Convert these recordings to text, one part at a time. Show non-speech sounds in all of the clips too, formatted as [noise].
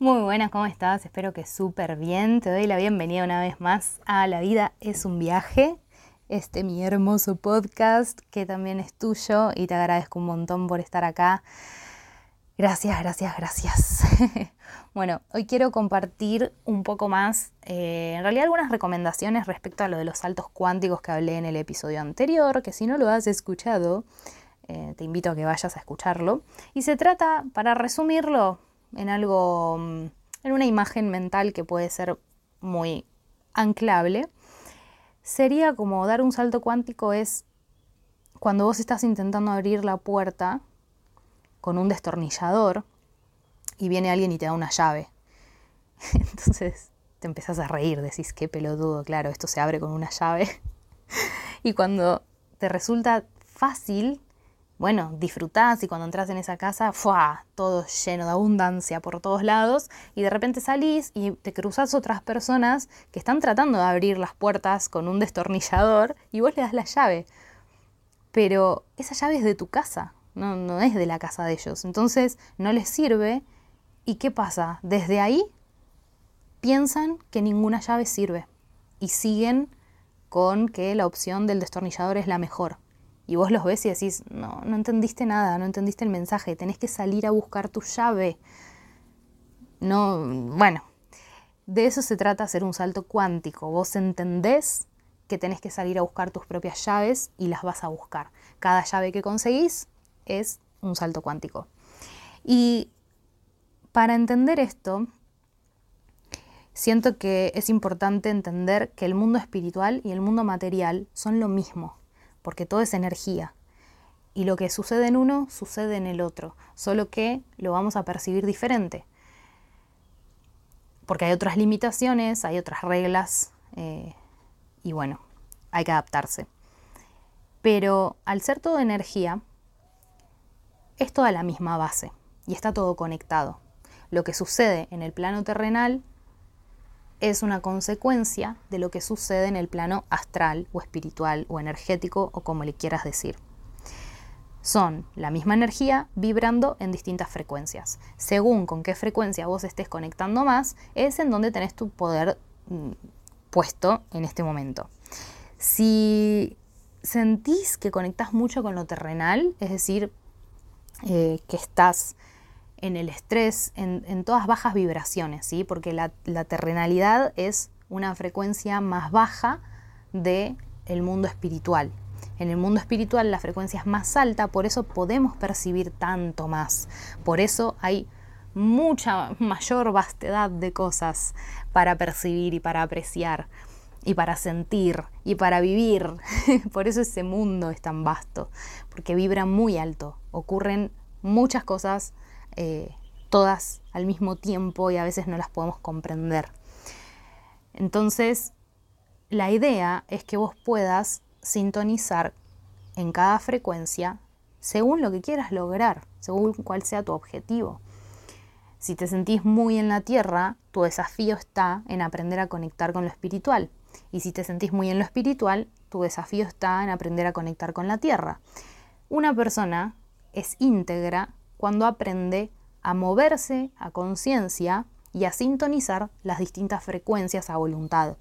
Muy buenas, ¿cómo estás? Espero que súper bien. Te doy la bienvenida una vez más a La vida es un viaje, este mi hermoso podcast que también es tuyo y te agradezco un montón por estar acá. Gracias, gracias, gracias. [laughs] bueno, hoy quiero compartir un poco más, eh, en realidad algunas recomendaciones respecto a lo de los saltos cuánticos que hablé en el episodio anterior, que si no lo has escuchado, eh, te invito a que vayas a escucharlo. Y se trata, para resumirlo, en algo, mm, en una imagen mental que puede ser muy anclable, sería como dar un salto cuántico es cuando vos estás intentando abrir la puerta con un destornillador y viene alguien y te da una llave. [laughs] Entonces te empezás a reír, decís, qué pelotudo, claro, esto se abre con una llave. [laughs] y cuando te resulta fácil, bueno, disfrutás y cuando entras en esa casa, ¡fua! todo lleno de abundancia por todos lados y de repente salís y te cruzas otras personas que están tratando de abrir las puertas con un destornillador y vos le das la llave. Pero esa llave es de tu casa, no, no es de la casa de ellos. Entonces no les sirve y ¿qué pasa? Desde ahí piensan que ninguna llave sirve y siguen con que la opción del destornillador es la mejor y vos los ves y decís, no, no entendiste nada, no entendiste el mensaje, tenés que salir a buscar tu llave. No, bueno, de eso se trata hacer un salto cuántico. Vos entendés que tenés que salir a buscar tus propias llaves y las vas a buscar. Cada llave que conseguís es un salto cuántico. Y para entender esto, siento que es importante entender que el mundo espiritual y el mundo material son lo mismo porque todo es energía. Y lo que sucede en uno sucede en el otro, solo que lo vamos a percibir diferente. Porque hay otras limitaciones, hay otras reglas, eh, y bueno, hay que adaptarse. Pero al ser todo energía, es toda la misma base y está todo conectado. Lo que sucede en el plano terrenal es una consecuencia de lo que sucede en el plano astral o espiritual o energético o como le quieras decir. Son la misma energía vibrando en distintas frecuencias. Según con qué frecuencia vos estés conectando más, es en donde tenés tu poder mm, puesto en este momento. Si sentís que conectás mucho con lo terrenal, es decir, eh, que estás en el estrés, en, todas bajas vibraciones, ¿sí? porque la, terrenalidad es una frecuencia más baja del el mundo espiritual. En el mundo espiritual la frecuencia es más alta, por eso podemos percibir tanto más. Por eso hay mucha mayor vastedad de cosas para percibir y para apreciar y para sentir y para vivir. [laughs] Por eso ese mundo es tan vasto, porque vibra muy alto. Ocurren muchas cosas eh, todas al mismo tiempo y a veces no las podemos comprender. Entonces, la idea es que vos puedas sintonizar en cada frecuencia según lo que quieras lograr, según cuál sea tu objetivo. Si te sentís muy en la tierra, tu desafío está en aprender a conectar con lo espiritual. Y si te sentís muy en lo espiritual, tu desafío está en aprender a conectar con la tierra. Una persona es íntegra cuando aprende a moverse a conciencia y a sintonizar las distintas frecuencias a voluntad.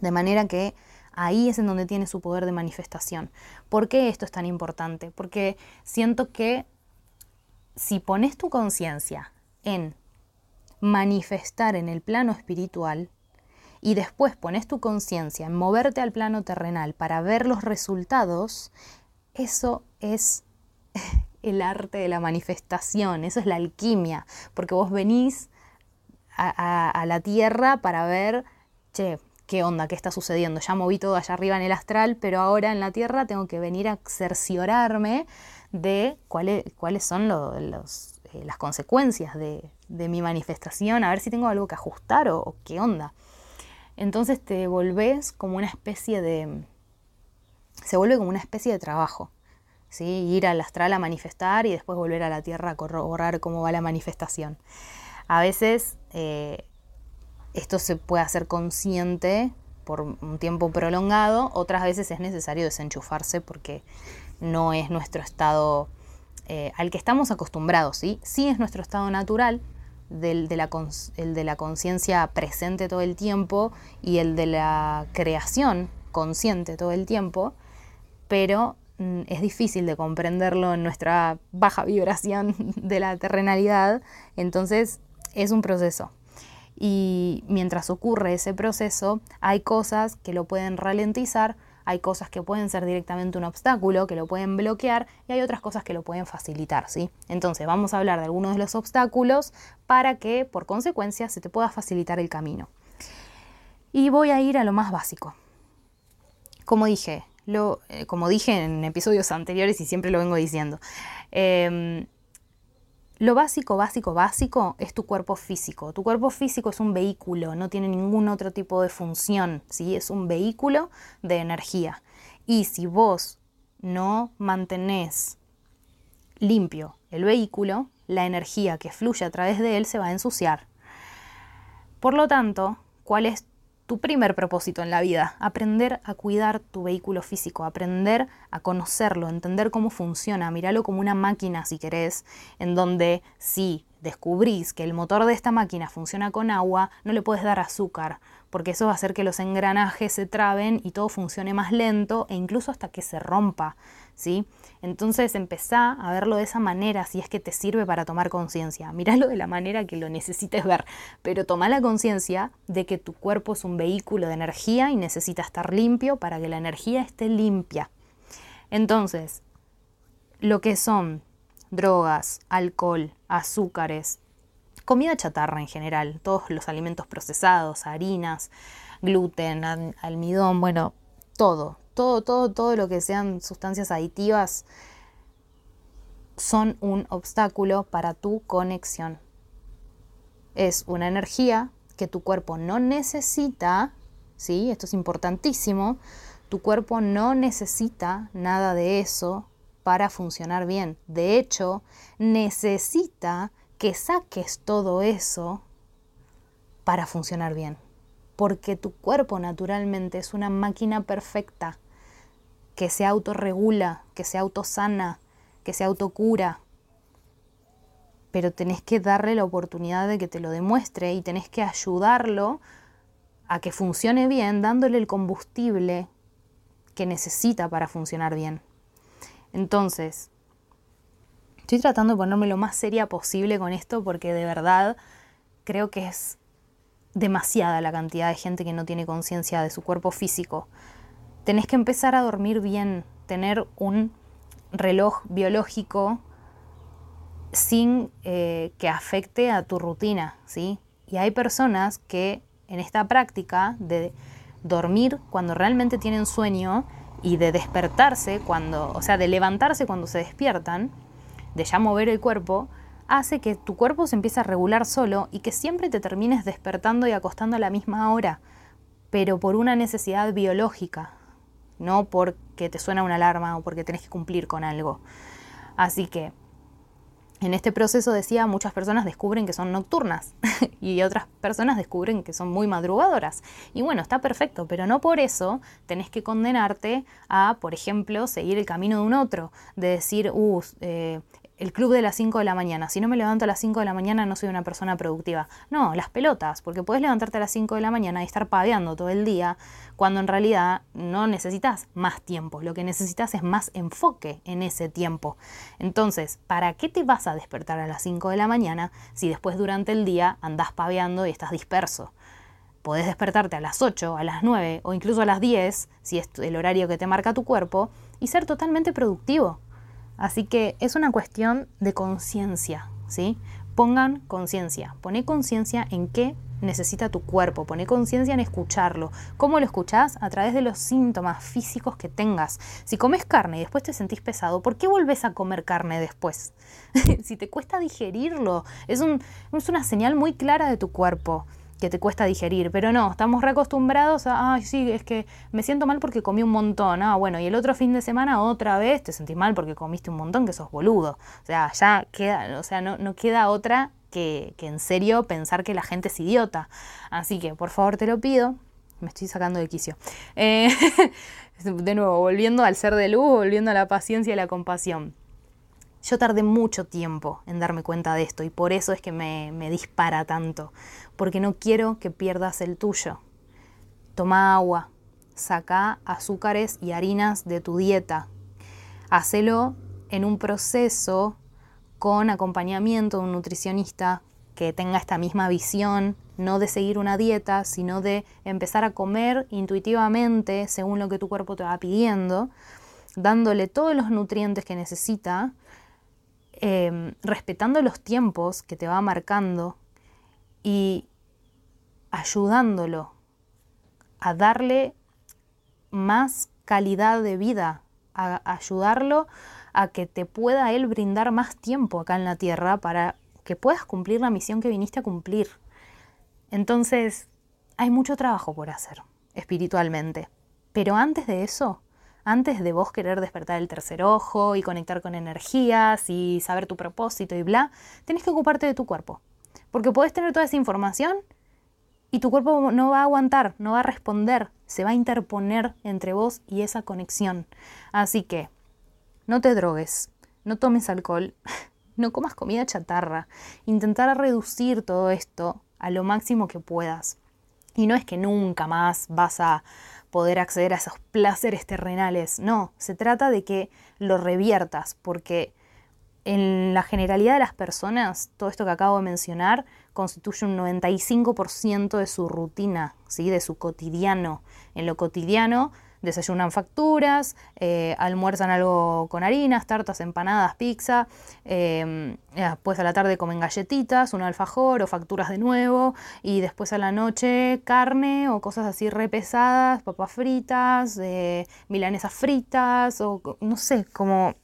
De manera que ahí es en donde tiene su poder de manifestación. ¿Por qué esto es tan importante? Porque siento que si pones tu conciencia en manifestar en el plano espiritual y después pones tu conciencia en moverte al plano terrenal para ver los resultados, eso es el arte de la manifestación, eso es la alquimia, porque vos venís a, la tierra para ver, che, qué onda, qué está sucediendo, ya moví todo allá arriba en el astral, pero ahora en la tierra tengo que venir a cerciorarme de cuáles, cuáles son eh, las consecuencias de, mi manifestación, a ver si tengo algo que ajustar o, o qué onda. Entonces te volvés como una especie de... se vuelve como una especie de trabajo. ¿Sí? Ir al astral a manifestar y después volver a la tierra a corroborar cómo va la manifestación. A veces eh, esto se puede hacer consciente por un tiempo prolongado, otras veces es necesario desenchufarse porque no es nuestro estado eh, al que estamos acostumbrados, ¿sí? Sí es nuestro estado natural, del, el de la conciencia presente todo el tiempo y el de la creación consciente todo el tiempo, pero es difícil de comprenderlo en nuestra baja vibración [laughs] de la terrenalidad, entonces es un proceso. Y mientras ocurre ese proceso, hay cosas que lo pueden ralentizar, hay cosas que pueden ser directamente un obstáculo, que lo pueden bloquear, y hay otras cosas que lo pueden facilitar, ¿sí? Entonces, vamos a hablar de algunos de los obstáculos para que, por consecuencia, se te pueda facilitar el camino. Y voy a ir a lo más básico. Como dije, eh, como dije en episodios anteriores y siempre lo vengo diciendo, em, lo básico, básico, básico es tu cuerpo físico. Tu cuerpo físico es un vehículo, no tiene ningún otro tipo de función, ¿sí? Es un vehículo de energía. Y si vos no mantenés limpio el vehículo, la energía que fluye a través de él se va a ensuciar. Por lo tanto, ¿cuál es tu primer propósito en la vida, aprender a cuidar tu vehículo físico, aprender a conocerlo, entender cómo funciona, míralo como una máquina si querés, en donde si descubrís que el motor de esta máquina funciona con agua, no le puedes dar azúcar, porque eso va a hacer que los engranajes se traben y todo funcione más lento e incluso hasta que se rompa. ¿sí? Entonces empezá a verlo de esa manera si es que te sirve para tomar conciencia. Míralo de la manera que lo necesites ver, pero toma la conciencia de que tu cuerpo es un vehículo de energía y necesita estar limpio para que la energía esté limpia. Entonces, lo que son drogas, alcohol, azúcares, comida chatarra en general, todos los alimentos procesados, harinas, gluten, almidón, bueno, todo, todo, todo, todo lo que sean sustancias aditivas son un obstáculo para tu conexión. Es una energía que tu cuerpo no necesita, ¿sí? Esto es importantísimo. Tu cuerpo no necesita nada de eso para funcionar bien. De hecho, necesita que saques todo eso para funcionar bien porque tu cuerpo naturalmente es una máquina perfecta que se autorregula, que se autosana, que se autocura. Pero tenés que darle la oportunidad de que te lo demuestre y tenés que ayudarlo a que funcione bien, dándole el combustible que necesita para funcionar bien. Entonces, estoy tratando de ponerme lo más seria posible con esto porque de verdad creo que es demasiada la cantidad de gente que no tiene conciencia de su cuerpo físico. Tenés que empezar a dormir bien, tener un reloj biológico sin eh, que afecte a tu rutina, ¿sí? Y hay personas que en esta práctica de dormir cuando realmente tienen sueño y de despertarse cuando, o sea, de levantarse cuando se despiertan, de ya mover el cuerpo, hace que tu cuerpo se empiece a regular solo y que siempre te termines despertando y acostando a la misma hora, pero por una necesidad biológica, no porque te suena una alarma o porque tenés que cumplir con algo. Así que en este proceso decía, muchas personas descubren que son nocturnas [laughs] y otras personas descubren que son muy madrugadoras. Y bueno, está perfecto, pero no por eso tenés que condenarte a, por ejemplo, seguir el camino de un otro, de decir, uh, eh, el club de las 5 de la mañana. Si no me levanto a las 5 de la mañana no soy una persona productiva. No, las pelotas, porque puedes levantarte a las 5 de la mañana y estar paveando todo el día, cuando en realidad no necesitas más tiempo, lo que necesitas es más enfoque en ese tiempo. Entonces, ¿para qué te vas a despertar a las 5 de la mañana si después durante el día andás paveando y estás disperso? Podés despertarte a las 8, a las 9 o incluso a las 10, si es el horario que te marca tu cuerpo, y ser totalmente productivo. Así que es una cuestión de conciencia, ¿sí? Pongan conciencia, poné conciencia en qué necesita tu cuerpo. Pone conciencia en escucharlo. ¿Cómo lo escuchás? A través de los síntomas físicos que tengas. Si comes carne y después te sentís pesado, ¿por qué volvés a comer carne después? [laughs] si te cuesta digerirlo, es, un, es una señal muy clara de tu cuerpo que te cuesta digerir, pero no, estamos reacostumbrados a, ay, sí, es que me siento mal porque comí un montón, ah, bueno, y el otro fin de semana otra vez te sentís mal porque comiste un montón, que sos boludo. O sea, ya queda, o sea, no, no queda otra que, en serio pensar que la gente es idiota. Así que, por favor, te lo pido. Me estoy sacando de quicio. Eh, [laughs] de nuevo, volviendo al ser de luz, volviendo a la paciencia y la compasión. Yo tardé mucho tiempo en darme cuenta de esto y por eso es que me, me dispara tanto, porque no quiero que pierdas el tuyo. Toma agua, saca azúcares y harinas de tu dieta. Hacelo en un proceso con acompañamiento de un nutricionista que tenga esta misma visión, no de seguir una dieta, sino de empezar a comer intuitivamente según lo que tu cuerpo te va pidiendo, dándole todos los nutrientes que necesita, em, respetando los tiempos que te va marcando y ayudándolo a darle más calidad de vida, a ayudarlo a que te pueda Él brindar más tiempo acá en la tierra para que puedas cumplir la misión que viniste a cumplir. Entonces, hay mucho trabajo por hacer espiritualmente. Pero antes de eso, antes de vos querer despertar el tercer ojo y conectar con energías y saber tu propósito y bla, tenés que ocuparte de tu cuerpo. Porque puedes tener toda esa información y tu cuerpo no va a aguantar, no va a responder, se va a interponer entre vos y esa conexión. Así que no te drogues, no tomes alcohol, [laughs] no comas comida chatarra. Intentar reducir todo esto a lo máximo que puedas. Y no es que nunca más vas a poder acceder a esos placeres terrenales, no, se trata de que lo reviertas, porque en la generalidad de las personas, todo esto que acabo de mencionar constituye un 95% de su rutina, ¿sí? de su cotidiano. En lo cotidiano desayunan facturas, eh, almuerzan algo con harinas, tartas, empanadas, pizza, eh, después a la tarde comen galletitas, un alfajor o facturas de nuevo, y después a la noche carne o cosas así repesadas, papas fritas, eh, milanesas fritas, o no sé, como...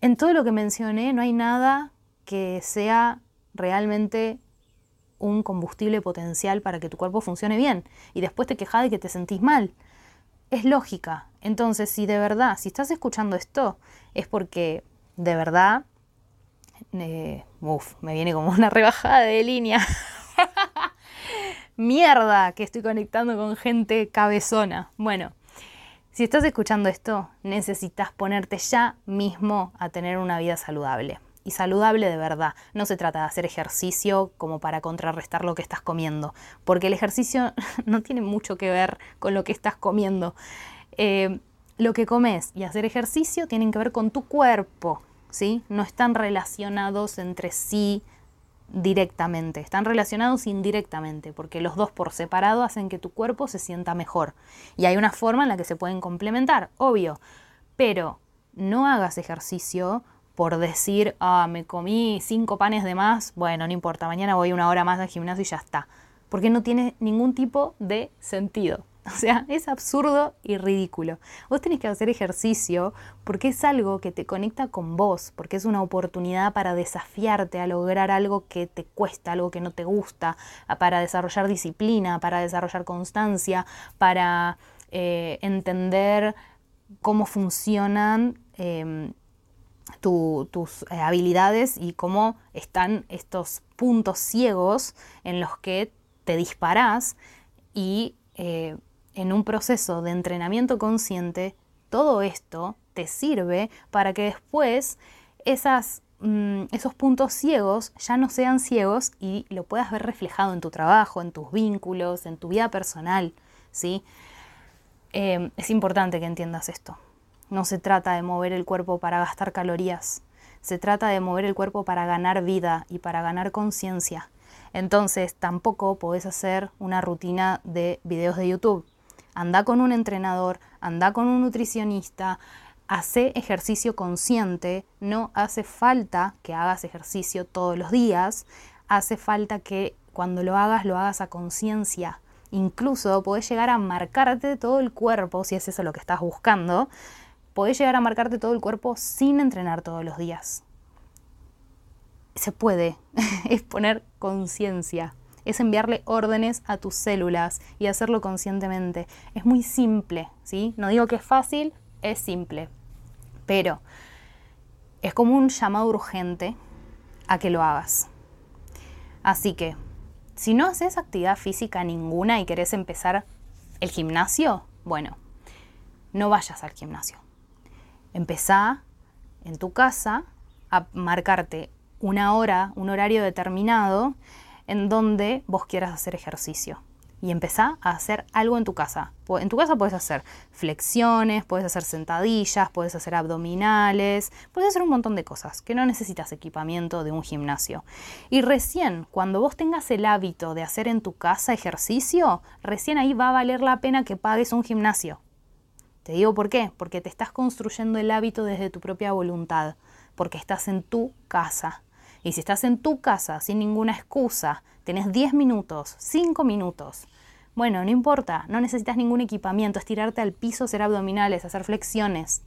En todo lo que mencioné no hay nada que sea realmente un combustible potencial para que tu cuerpo funcione bien y después te quejas de que te sentís mal es lógica. Entonces, si de verdad, si estás escuchando esto, es porque de verdad, eh, uf, me viene como una rebajada de línea. [laughs] Mierda, que estoy conectando con gente cabezona. Bueno, si estás escuchando esto, necesitas ponerte ya mismo a tener una vida saludable y saludable de verdad. No se trata de hacer ejercicio como para contrarrestar lo que estás comiendo, porque el ejercicio [laughs] no tiene mucho que ver con lo que estás comiendo. Eh, lo que comes y hacer ejercicio tienen que ver con tu cuerpo, ¿sí? No están relacionados entre sí directamente, están relacionados indirectamente, porque los dos por separado hacen que tu cuerpo se sienta mejor. Y hay una forma en la que se pueden complementar, obvio, pero no hagas ejercicio por decir, ah, me comí cinco panes de más, bueno, no importa, mañana voy una hora más al gimnasio y ya está. Porque no tiene ningún tipo de sentido. [laughs] O sea, es absurdo y ridículo. Vos tenés que hacer ejercicio porque es algo que te conecta con vos, porque es una oportunidad para desafiarte a lograr algo que te cuesta, algo que no te gusta, para desarrollar disciplina, para desarrollar constancia, para eh, entender cómo funcionan em, tus eh, habilidades y cómo están estos puntos ciegos en los que te disparás y eh, en un proceso de entrenamiento consciente, todo esto te sirve para que después esas, mm, esos puntos ciegos ya no sean ciegos y lo puedas ver reflejado en tu trabajo, en tus vínculos, en tu vida personal. ¿sí? Eh, es importante que entiendas esto. No se trata de mover el cuerpo para gastar calorías, se trata de mover el cuerpo para ganar vida y para ganar conciencia. Entonces tampoco podés hacer una rutina de videos de YouTube. Anda con un entrenador, anda con un nutricionista, hace ejercicio consciente, no hace falta que hagas ejercicio todos los días, hace falta que cuando lo hagas lo hagas a conciencia. Incluso podés llegar a marcarte todo el cuerpo, si es eso lo que estás buscando, podés llegar a marcarte todo el cuerpo sin entrenar todos los días. Se puede, [laughs] es poner conciencia, es enviarle órdenes a tus células y hacerlo conscientemente. Es muy simple, ¿sí? No digo que es fácil, es simple, pero es como un llamado urgente a que lo hagas. Así que, si no haces actividad física ninguna y querés empezar el gimnasio, bueno, no vayas al gimnasio. Empezá en tu casa a marcarte una hora, un horario determinado en donde vos quieras hacer ejercicio y empezá a hacer algo en tu casa. En tu casa puedes hacer flexiones, puedes hacer sentadillas, puedes hacer abdominales, puedes hacer un montón de cosas que no necesitas equipamiento de un gimnasio. Y recién, cuando vos tengas el hábito de hacer en tu casa ejercicio, recién ahí va a valer la pena que pagues un gimnasio. Te digo por qué, porque te estás construyendo el hábito desde tu propia voluntad, porque estás en tu casa. Y si estás en tu casa sin ninguna excusa, tenés 10 minutos, 5 minutos, bueno, no importa, no necesitas ningún equipamiento, estirarte al piso, hacer abdominales, hacer flexiones.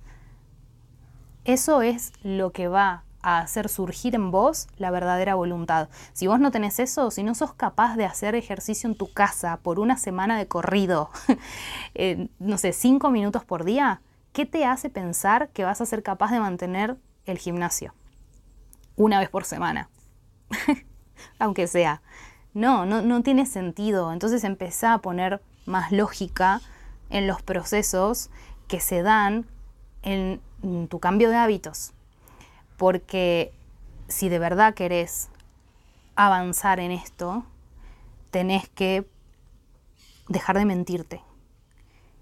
Eso es lo que va a hacer surgir en vos la verdadera voluntad. Si vos no tenés eso, si no sos capaz de hacer ejercicio en tu casa por una semana de corrido, [laughs] no sé, cinco minutos por día, ¿qué te hace pensar que vas a ser capaz de mantener el gimnasio? Una vez por semana. [laughs] Aunque sea. No, no, tiene sentido. Entonces empezá a poner más lógica en los procesos que se dan en, tu cambio de hábitos. Porque si de verdad querés avanzar en esto, tenés que dejar de mentirte.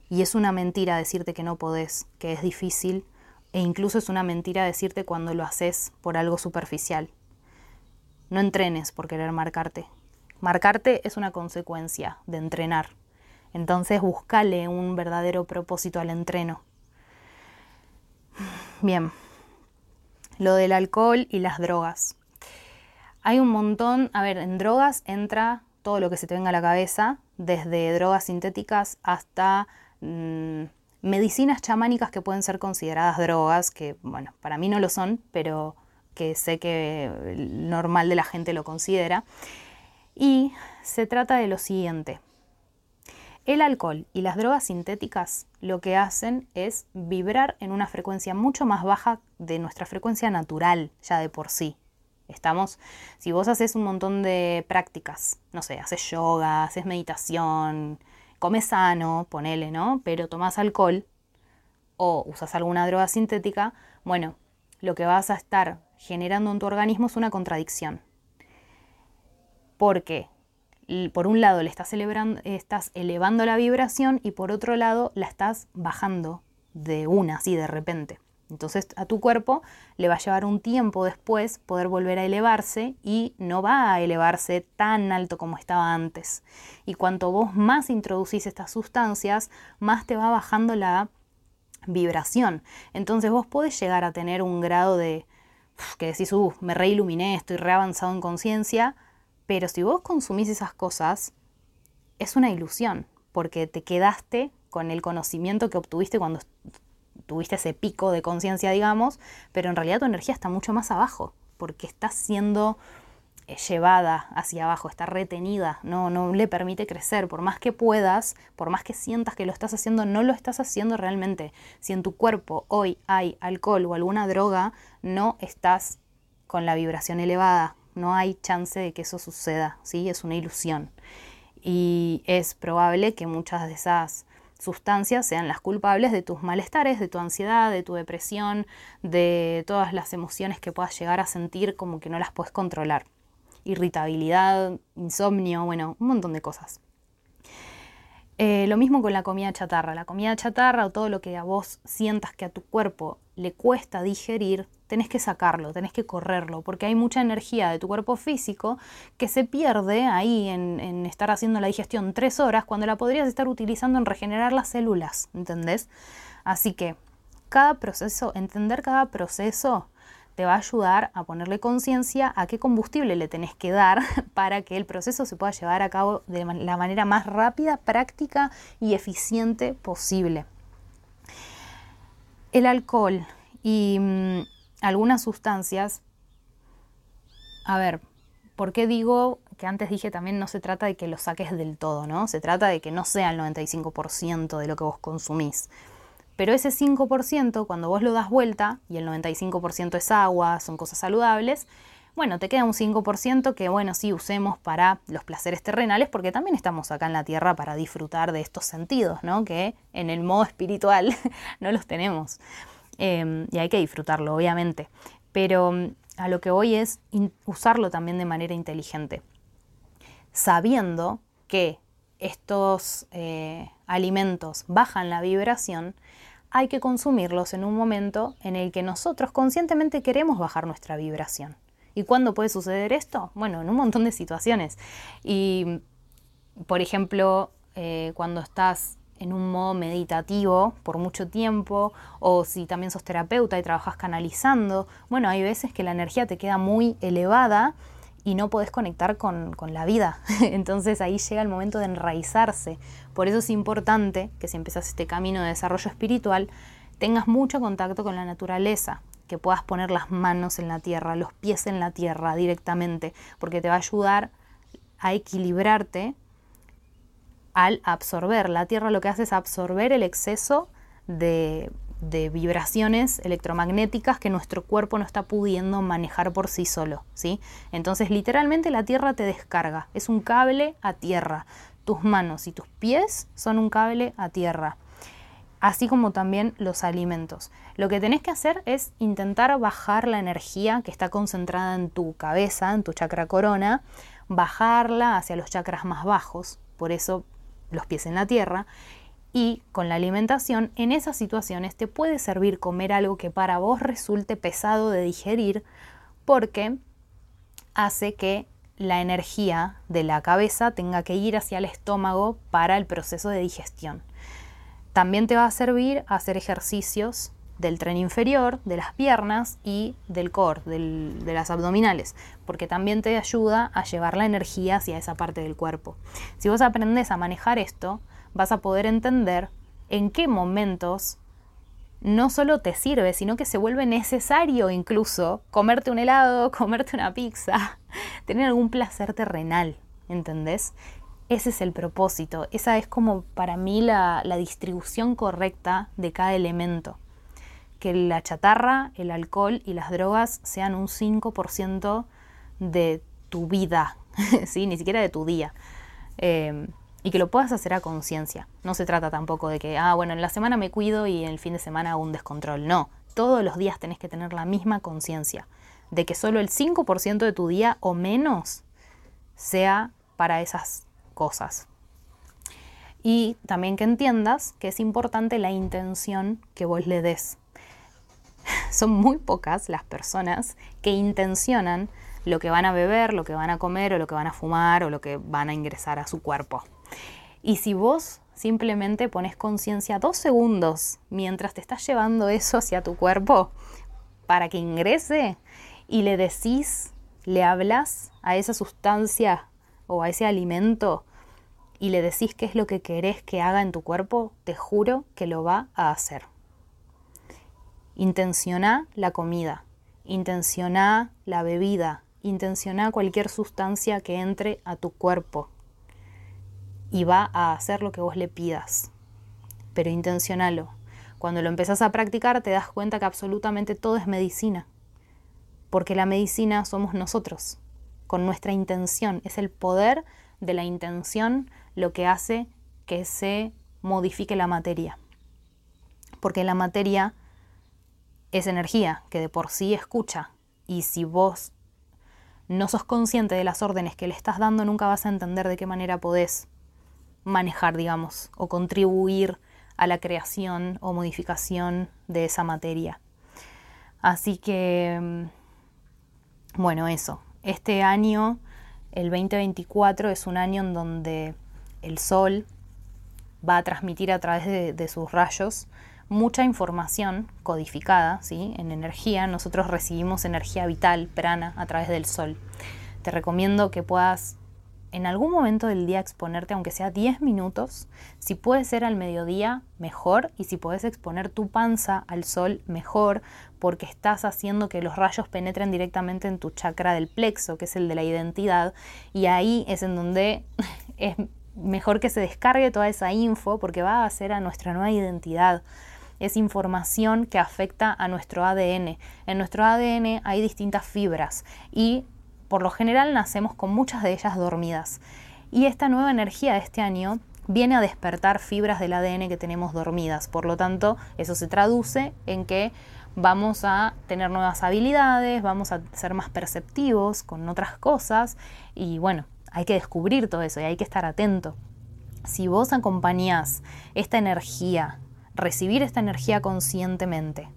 Y es una mentira decirte que no podés, que es difícil, e incluso es una mentira decirte cuando lo haces por algo superficial. No entrenes por querer marcarte. Marcarte es una consecuencia de entrenar. Entonces buscale un verdadero propósito al entreno. Bien, lo del alcohol y las drogas. Hay un montón, a ver, en drogas entra todo lo que se te venga a la cabeza, desde drogas sintéticas hasta mm, medicinas chamánicas que pueden ser consideradas drogas, que bueno, para mí no lo son, pero que sé que el normal de la gente lo considera. Y se trata de lo siguiente. El alcohol y las drogas sintéticas lo que hacen es vibrar en una frecuencia mucho más baja de nuestra frecuencia natural ya de por sí. Estamos, si vos haces un montón de prácticas, no sé, haces yoga, haces meditación, comes sano, ponele, ¿no? Pero tomás alcohol o usas alguna droga sintética, bueno, lo que vas a estar generando en tu organismo es una contradicción porque por un lado le estás, estás elevando la vibración y por otro lado la estás bajando de una, así de repente. Entonces a tu cuerpo le va a llevar un tiempo después poder volver a elevarse y no va a elevarse tan alto como estaba antes. Y cuanto vos más introducís estas sustancias, más te va bajando la vibración. Entonces vos podés llegar a tener un grado de que decís, uh, me reiluminé, estoy reavanzado en conciencia, pero si vos consumís esas cosas, es una ilusión, porque te quedaste con el conocimiento que obtuviste cuando tuviste ese pico de conciencia, digamos, pero en realidad tu energía está mucho más abajo, porque está siendo eh, llevada hacia abajo, está retenida, no, no le permite crecer, por más que puedas, por más que sientas que lo estás haciendo, no lo estás haciendo realmente. Si en tu cuerpo hoy hay alcohol o alguna droga, no estás con la vibración elevada, no hay chance de que eso suceda, ¿sí? Es una ilusión. Y es probable que muchas de esas sustancias sean las culpables de tus malestares, de tu ansiedad, de tu depresión, de todas las emociones que puedas llegar a sentir como que no las puedes controlar. Irritabilidad, insomnio, bueno, un montón de cosas. Eh, lo mismo con la comida chatarra. La comida chatarra o todo lo que a vos sientas que a tu cuerpo le cuesta digerir, tenés que sacarlo, tenés que correrlo, porque hay mucha energía de tu cuerpo físico que se pierde ahí en, estar haciendo la digestión tres horas cuando la podrías estar utilizando en regenerar las células, ¿entendés? Así que cada proceso, entender cada proceso te va a ayudar a ponerle conciencia a qué combustible le tenés que dar [laughs] para que el proceso se pueda llevar a cabo de la manera más rápida, práctica y eficiente posible. El alcohol y mm, algunas sustancias, a ver, ¿por qué digo que antes dije también no se trata de que lo saques del todo, ¿no? Se trata de que no sea el 95% de lo que vos consumís. Pero ese 5%, cuando vos lo das vuelta, y el 95% es agua, son cosas saludables, bueno, te queda un 5% que, bueno, sí usemos para los placeres terrenales, porque también estamos acá en la Tierra para disfrutar de estos sentidos, ¿no? Que en el modo espiritual [laughs] no los tenemos. Em, y hay que disfrutarlo, obviamente. Pero mm, a lo que voy es usarlo también de manera inteligente, sabiendo que estos eh, alimentos bajan la vibración, hay que consumirlos en un momento en el que nosotros conscientemente queremos bajar nuestra vibración. ¿Y cuándo puede suceder esto? Bueno, en un montón de situaciones. Y, por ejemplo, eh, cuando estás en un modo meditativo por mucho tiempo, o si también sos terapeuta y trabajas canalizando, bueno, hay veces que la energía te queda muy elevada y no podés conectar con, la vida. [laughs] Entonces ahí llega el momento de enraizarse. Por eso es importante que si empezás este camino de desarrollo espiritual, tengas mucho contacto con la naturaleza, que puedas poner las manos en la tierra, los pies en la tierra directamente, porque te va a ayudar a equilibrarte al absorber. La tierra lo que hace es absorber el exceso de, vibraciones electromagnéticas que nuestro cuerpo no está pudiendo manejar por sí solo, ¿sí? Entonces, literalmente la tierra te descarga, es un cable a tierra. Tus manos y tus pies son un cable a tierra, así como también los alimentos. Lo que tenés que hacer es intentar bajar la energía que está concentrada en tu cabeza, en tu chakra corona, bajarla hacia los chakras más bajos, por eso los pies en la tierra, y con la alimentación, en esas situaciones te puede servir comer algo que para vos resulte pesado de digerir porque hace que la energía de la cabeza tenga que ir hacia el estómago para el proceso de digestión. También te va a servir hacer ejercicios del tren inferior, de las piernas y del core, de las abdominales, porque también te ayuda a llevar la energía hacia esa parte del cuerpo. Si vos aprendes a manejar esto, vas a poder entender en qué momentos no solo te sirve, sino que se vuelve necesario incluso comerte un helado, [laughs] comerte una pizza, [laughs] tener algún placer terrenal, ¿entendés? Ese es el propósito, esa es como para mí la, la distribución correcta de cada elemento. Que la chatarra, el alcohol y las drogas sean un 5% de tu vida, [laughs] ¿sí? ni siquiera de tu día. Eh, y que lo puedas hacer a conciencia. No se trata tampoco de que, ah, bueno, en la semana me cuido y en el fin de semana hago un descontrol. No, todos los días tenés que tener la misma conciencia de que solo el 5% de tu día o menos sea para esas cosas. Y también que entiendas que es importante la intención que vos le des. [laughs] Son muy pocas las personas que intencionan lo que van a beber, lo que van a comer o lo que van a fumar o lo que van a ingresar a su cuerpo. Y si vos simplemente pones conciencia dos segundos mientras te estás llevando eso hacia tu cuerpo para que ingrese y le decís, le hablas a esa sustancia o a ese alimento y le decís qué es lo que querés que haga en tu cuerpo, te juro que lo va a hacer. Intenciona la comida, intenciona la bebida, intenciona cualquier sustancia que entre a tu cuerpo y va a hacer lo que vos le pidas. Pero intencionalo. Cuando lo empezás a practicar te das cuenta que absolutamente todo es medicina. Porque la medicina somos nosotros, con nuestra intención. Es el poder de la intención lo que hace que se modifique la materia. Porque la materia es energía que de por sí escucha. Y si vos no sos consciente de las órdenes que le estás dando, nunca vas a entender de qué manera podés manejar, digamos, o contribuir a la creación o modificación de esa materia. Así que, mm, bueno, eso. Este año, el 2024, es un año en donde el Sol va a transmitir a través de, sus rayos mucha información codificada ¿sí? en energía. Nosotros recibimos energía vital, prana, a través del sol. Te recomiendo que puedas en algún momento del día exponerte, aunque sea 10 minutos. Si puede ser al mediodía, mejor. Y si puedes exponer tu panza al sol, mejor, porque estás haciendo que los rayos penetren directamente en tu chakra del plexo, que es el de la identidad. Y ahí es en donde [laughs] es mejor que se descargue toda esa info, porque va a hacer a nuestra nueva identidad es información que afecta a nuestro ADN. En nuestro ADN hay distintas fibras y por lo general nacemos con muchas de ellas dormidas. Y esta nueva energía de este año viene a despertar fibras del ADN que tenemos dormidas. Por lo tanto, eso se traduce en que vamos a tener nuevas habilidades, vamos a ser más perceptivos con otras cosas y bueno, hay que descubrir todo eso y hay que estar atento. Si vos acompañás esta energía, recibir esta energía conscientemente,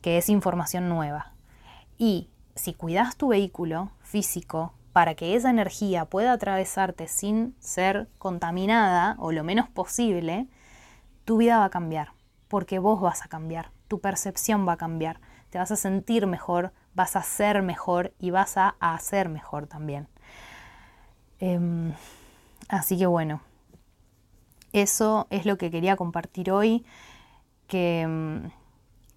que es información nueva, y si cuidas tu vehículo físico para que esa energía pueda atravesarte sin ser contaminada o lo menos posible, tu vida va a cambiar, porque vos vas a cambiar, tu percepción va a cambiar, te vas a sentir mejor, vas a ser mejor y vas a hacer mejor también. Em, así que bueno, eso es lo que quería compartir hoy, que em,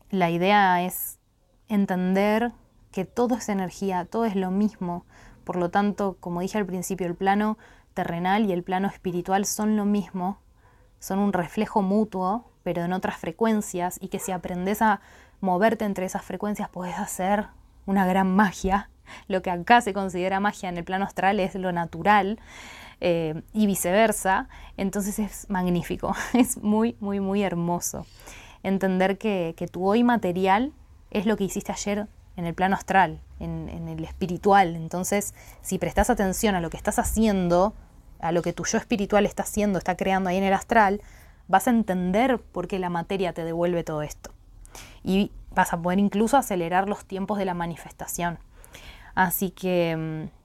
la idea es entender que todo es energía, todo es lo mismo. Por lo tanto, como dije al principio, el plano terrenal y el plano espiritual son lo mismo, son un reflejo mutuo, pero en otras frecuencias, y que si aprendes a moverte entre esas frecuencias puedes hacer una gran magia. Lo que acá se considera magia en el plano astral es lo natural eh, y viceversa. Entonces es magnífico, [laughs] es muy, muy, muy hermoso entender que, que tu hoy material es lo que hiciste ayer en el plano astral, en, el espiritual. Entonces, si prestas atención a lo que estás haciendo, a lo que tu yo espiritual está haciendo, está creando ahí en el astral, vas a entender por qué la materia te devuelve todo esto. Y vas a poder incluso acelerar los tiempos de la manifestación. Así que, mm,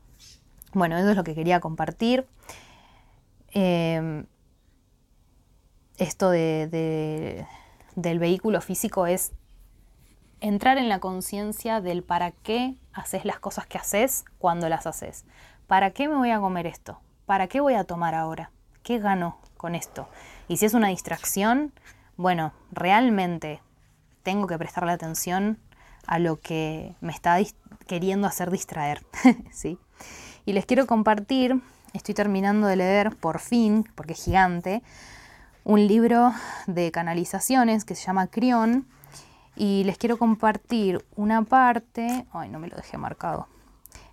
bueno, eso es lo que quería compartir. Em, esto de, del vehículo físico es entrar en la conciencia del para qué haces las cosas que haces cuando las haces. ¿Para qué me voy a comer esto? ¿Para qué voy a tomar ahora? ¿Qué gano con esto? Y si es una distracción, bueno, realmente tengo que prestarle atención a lo que me está queriendo hacer distraer. [laughs] ¿sí? Y les quiero compartir, estoy terminando de leer por fin, porque es gigante, un libro de canalizaciones que se llama Crión y les quiero compartir una parte, ay, no me lo dejé marcado,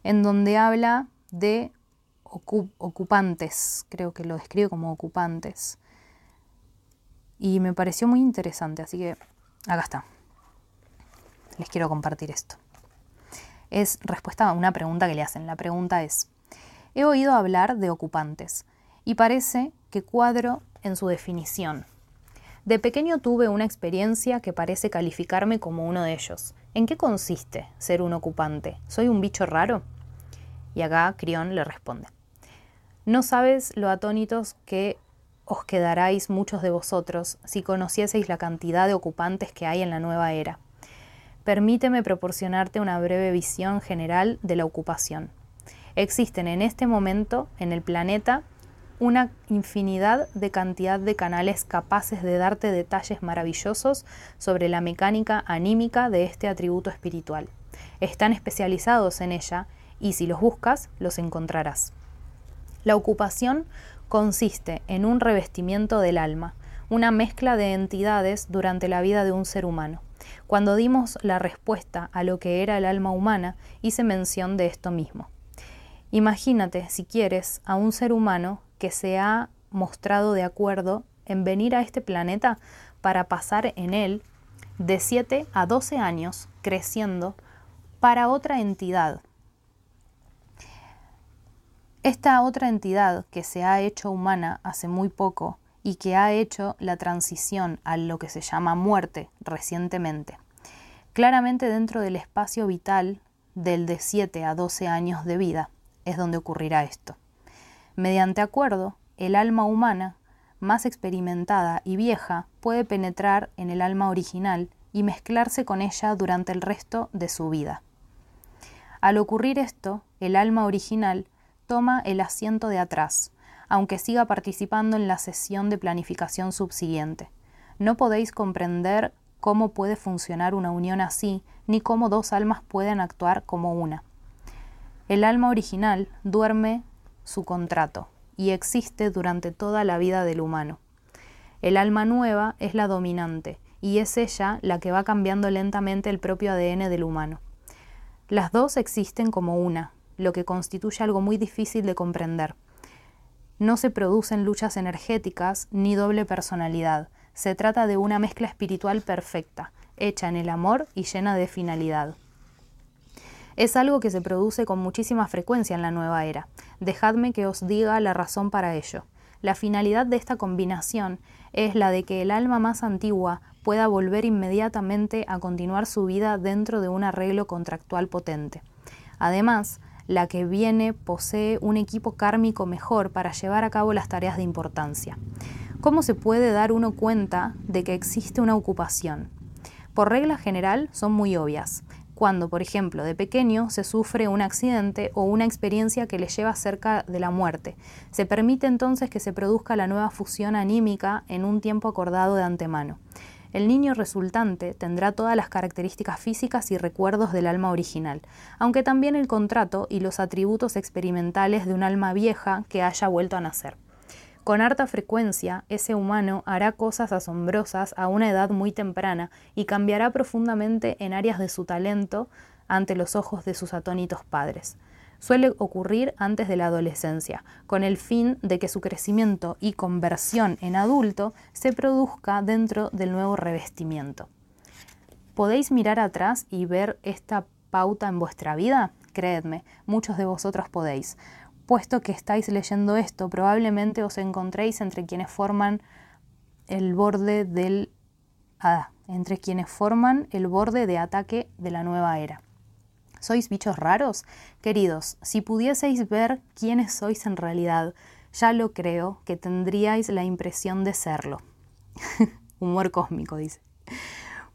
en donde habla de ocupantes, creo que lo describe como ocupantes. Y me pareció muy interesante, así que acá está. Les quiero compartir esto. Es respuesta a una pregunta que le hacen. La pregunta es, he oído hablar de ocupantes y parece que cuadro en su definición. De pequeño tuve una experiencia que parece calificarme como uno de ellos. ¿En qué consiste ser un ocupante? ¿Soy un bicho raro? Y acá Crión le responde. No sabes lo atónitos que os quedaráis muchos de vosotros si conocieseis la cantidad de ocupantes que hay en la nueva era. Permíteme proporcionarte una breve visión general de la ocupación. Existen en este momento en el planeta una infinidad de cantidad de canales capaces de darte detalles maravillosos sobre la mecánica anímica de este atributo espiritual. Están especializados en ella y si los buscas, los encontrarás. La ocupación consiste en un revestimiento del alma, una mezcla de entidades durante la vida de un ser humano. Cuando dimos la respuesta a lo que era el alma humana, hice mención de esto mismo. Imagínate, si quieres, a un ser humano que se ha mostrado de acuerdo en venir a este planeta para pasar en él de 7 a 12 años creciendo para otra entidad. Esta otra entidad que se ha hecho humana hace muy poco y que ha hecho la transición a lo que se llama muerte recientemente. Claramente dentro del espacio vital del de 7 a 12 años de vida es donde ocurrirá esto. Mediante acuerdo, el alma humana más experimentada y vieja, puede penetrar en el alma original y mezclarse con ella durante el resto de su vida. Al ocurrir esto, el alma original toma el asiento de atrás, aunque siga participando en la sesión de planificación subsiguiente. No podéis comprender cómo puede funcionar una unión así, ni cómo dos almas pueden actuar como una. El alma original duerme su contrato y existe durante toda la vida del humano. El alma nueva es la dominante y es ella la que va cambiando lentamente el propio ADN del humano. Las dos existen como una, lo que constituye algo muy difícil de comprender. No se producen luchas energéticas ni doble personalidad. Se trata de una mezcla espiritual perfecta, hecha en el amor y llena de finalidad. Es algo que se produce con muchísima frecuencia en la nueva era. Dejadme que os diga la razón para ello. La finalidad de esta combinación es la de que el alma más antigua pueda volver inmediatamente a continuar su vida dentro de un arreglo contractual potente. Además, la que viene posee un equipo kármico mejor para llevar a cabo las tareas de importancia. ¿Cómo se puede dar uno cuenta de que existe una ocupación? Por regla general son muy obvias. Cuando, por ejemplo, de pequeño se sufre un accidente o una experiencia que le lleva cerca de la muerte, se permite entonces que se produzca la nueva fusión anímica en un tiempo acordado de antemano. El niño resultante tendrá todas las características físicas y recuerdos del alma original, aunque también el contrato y los atributos experimentales de un alma vieja que haya vuelto a nacer. Con harta frecuencia, ese humano hará cosas asombrosas a una edad muy temprana y cambiará profundamente en áreas de su talento ante los ojos de sus atónitos padres suele ocurrir antes de la adolescencia, con el fin de que su crecimiento y conversión en adulto se produzca dentro del nuevo revestimiento. ¿Podéis mirar atrás y ver esta pauta en vuestra vida? Creedme, muchos de vosotros podéis. Puesto que estáis leyendo esto, probablemente os encontréis entre quienes forman el borde del ah, entre quienes forman el borde de ataque de la nueva era. ¿Sois bichos raros? Queridos, si pudieseis ver quiénes sois en realidad, ya lo creo que tendríais la impresión de serlo. [laughs] Humor cósmico, dice.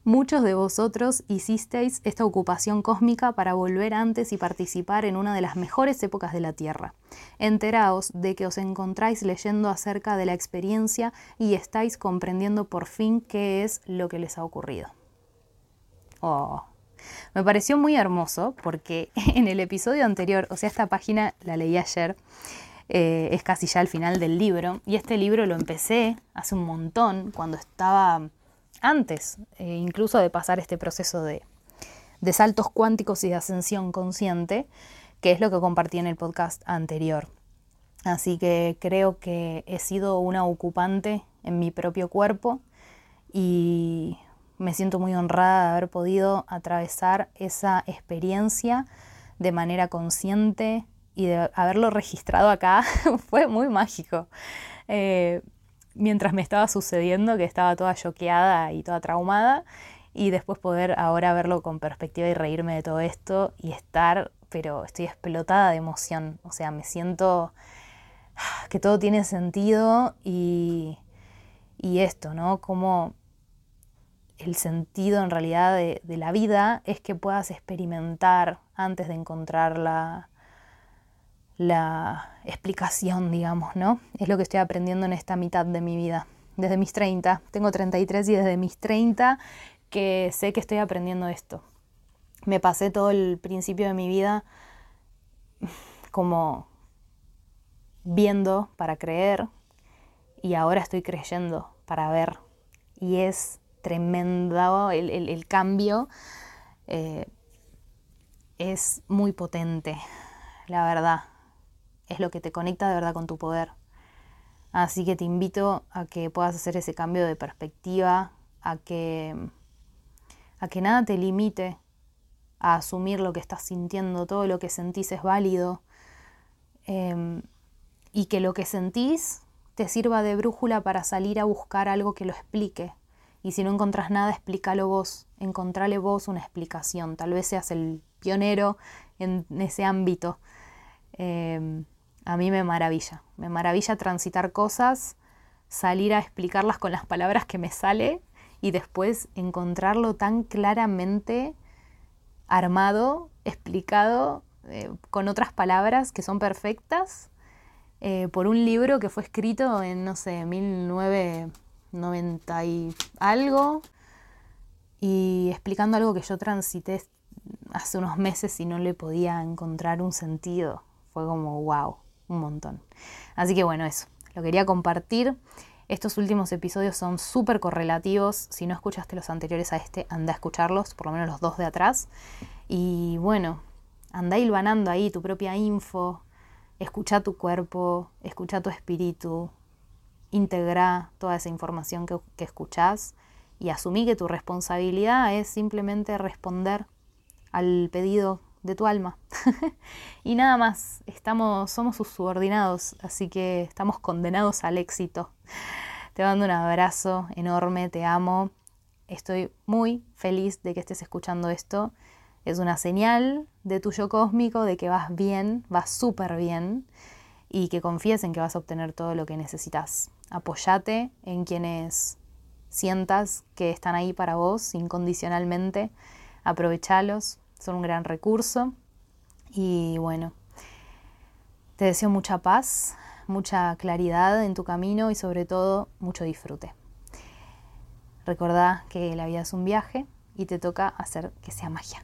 Muchos de vosotros hicisteis esta ocupación cósmica para volver antes y participar en una de las mejores épocas de la Tierra. Enteraos de que os encontráis leyendo acerca de la experiencia y estáis comprendiendo por fin qué es lo que les ha ocurrido. Oh, me pareció muy hermoso porque [laughs] en el episodio anterior, o sea, esta página la leí ayer, eh, es casi ya al final del libro, y este libro lo empecé hace un montón, cuando estaba antes eh, incluso de pasar este proceso de, de saltos cuánticos y de ascensión consciente, que es lo que compartí en el podcast anterior. Así que creo que he sido una ocupante en mi propio cuerpo y me siento muy honrada de haber podido atravesar esa experiencia de manera consciente y de haberlo registrado acá. [laughs] Fue muy mágico. Eh, mientras me estaba sucediendo, que estaba toda choqueada y toda traumada, y después poder ahora verlo con perspectiva y reírme de todo esto y estar, pero estoy explotada de emoción. O sea, me siento que todo tiene sentido y, y esto, ¿no? Como el sentido en realidad de, la vida es que puedas experimentar antes de encontrar la, la explicación, digamos, ¿no? Es lo que estoy aprendiendo en esta mitad de mi vida, desde mis 30. Tengo 33 y desde mis 30 que sé que estoy aprendiendo esto. Me pasé todo el principio de mi vida como viendo para creer y ahora estoy creyendo para ver. Y es tremendo el, cambio. Eh, es muy potente, la verdad. Es lo que te conecta de verdad con tu poder. Así que te invito a que puedas hacer ese cambio de perspectiva, a que, a que nada te limite a asumir lo que estás sintiendo, todo lo que sentís es válido em, y que lo que sentís te sirva de brújula para salir a buscar algo que lo explique, y si no encontrás nada, explícalo vos, encontrale vos una explicación. Tal vez seas el pionero en ese ámbito. Em, a mí me maravilla, me maravilla transitar cosas salir a explicarlas con las palabras que me sale y después encontrarlo tan claramente armado, explicado eh, con otras palabras que son perfectas eh, por un libro que fue escrito en, no sé, 1990 y algo y explicando algo que yo transité hace unos meses y no le podía encontrar un sentido. Fue como, wow, un montón. Así que bueno, eso, lo quería compartir. Estos últimos episodios son súper correlativos. Si no escuchaste los anteriores a este, anda a escucharlos, por lo menos los dos de atrás. Y bueno, anda hilvanando ahí tu propia info, escucha tu cuerpo, escucha tu espíritu, integra toda esa información que, que escuchás y asumí que tu responsabilidad es simplemente responder al pedido de tu alma. [laughs] y nada más, estamos, somos sus subordinados, así que estamos condenados al éxito. Te mando un abrazo enorme, te amo. Estoy muy feliz de que estés escuchando esto. Es una señal de tu yo cósmico de que vas bien, vas súper bien y que confíes en que vas a obtener todo lo que necesitas. Apoyate en quienes sientas que están ahí para vos incondicionalmente. Aprovechalos, son un gran recurso. Y bueno, te deseo mucha paz, mucha claridad en tu camino y sobre todo mucho disfrute. Recordá que la vida es un viaje y te toca hacer que sea magia.